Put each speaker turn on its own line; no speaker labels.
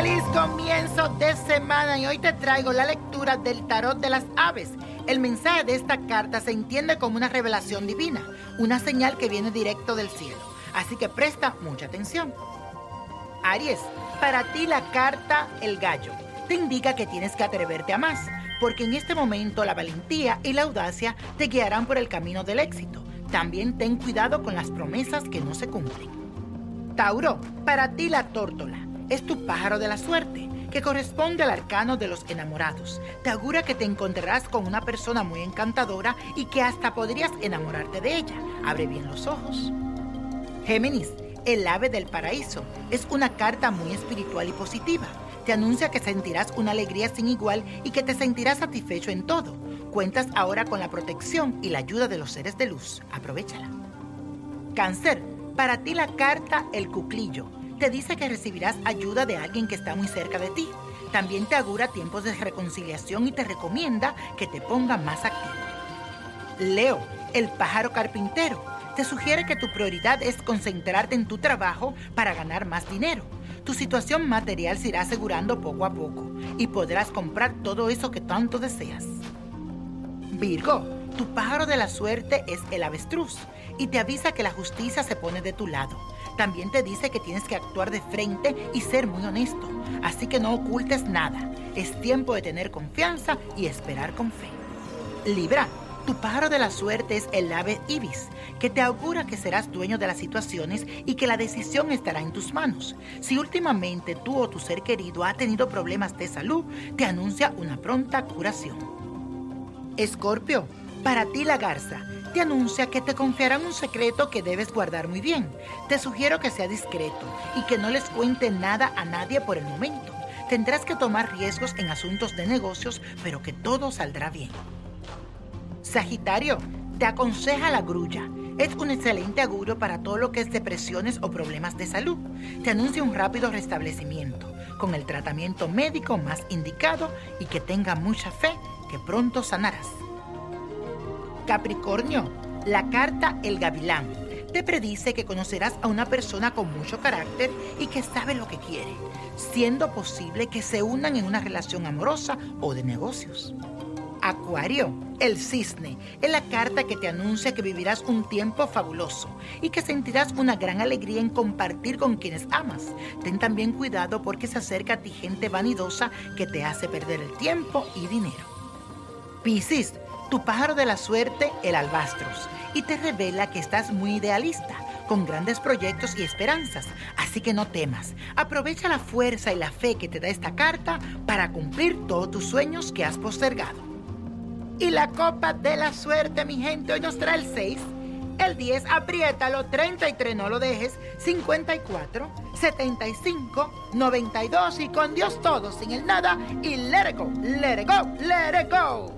Feliz comienzo de semana y hoy te traigo la lectura del tarot de las aves. El mensaje de esta carta se entiende como una revelación divina, una señal que viene directo del cielo. Así que presta mucha atención. Aries, para ti la carta El gallo te indica que tienes que atreverte a más, porque en este momento la valentía y la audacia te guiarán por el camino del éxito. También ten cuidado con las promesas que no se cumplen. Tauro, para ti la tórtola es tu pájaro de la suerte, que corresponde al arcano de los enamorados. Te augura que te encontrarás con una persona muy encantadora y que hasta podrías enamorarte de ella. Abre bien los ojos. Géminis, el ave del paraíso, es una carta muy espiritual y positiva. Te anuncia que sentirás una alegría sin igual y que te sentirás satisfecho en todo. Cuentas ahora con la protección y la ayuda de los seres de luz. Aprovechala. Cáncer, para ti la carta El Cuclillo te dice que recibirás ayuda de alguien que está muy cerca de ti. También te augura tiempos de reconciliación y te recomienda que te ponga más activo. Leo, el pájaro carpintero, te sugiere que tu prioridad es concentrarte en tu trabajo para ganar más dinero. Tu situación material se irá asegurando poco a poco y podrás comprar todo eso que tanto deseas. Virgo, tu pájaro de la suerte es el avestruz y te avisa que la justicia se pone de tu lado. También te dice que tienes que actuar de frente y ser muy honesto, así que no ocultes nada. Es tiempo de tener confianza y esperar con fe. Libra, tu pájaro de la suerte es el ave ibis, que te augura que serás dueño de las situaciones y que la decisión estará en tus manos. Si últimamente tú o tu ser querido ha tenido problemas de salud, te anuncia una pronta curación. Escorpio, para ti la garza te anuncia que te confiarán un secreto que debes guardar muy bien. Te sugiero que sea discreto y que no les cuente nada a nadie por el momento. Tendrás que tomar riesgos en asuntos de negocios, pero que todo saldrá bien. Sagitario, te aconseja la grulla. Es un excelente augurio para todo lo que es depresiones o problemas de salud. Te anuncia un rápido restablecimiento, con el tratamiento médico más indicado y que tenga mucha fe que pronto sanarás. Capricornio, la carta El Gavilán te predice que conocerás a una persona con mucho carácter y que sabe lo que quiere, siendo posible que se unan en una relación amorosa o de negocios. Acuario, el cisne, es la carta que te anuncia que vivirás un tiempo fabuloso y que sentirás una gran alegría en compartir con quienes amas. Ten también cuidado porque se acerca a ti gente vanidosa que te hace perder el tiempo y dinero. Piscis, tu pájaro de la suerte, el albastros, y te revela que estás muy idealista, con grandes proyectos y esperanzas. Así que no temas. Aprovecha la fuerza y la fe que te da esta carta para cumplir todos tus sueños que has postergado. Y la copa de la suerte, mi gente, hoy nos trae el 6, El 10, apriétalo. 33, no lo dejes. 54, 75, 92 y con Dios todo, sin el nada. Y let it go, let it go, let it go.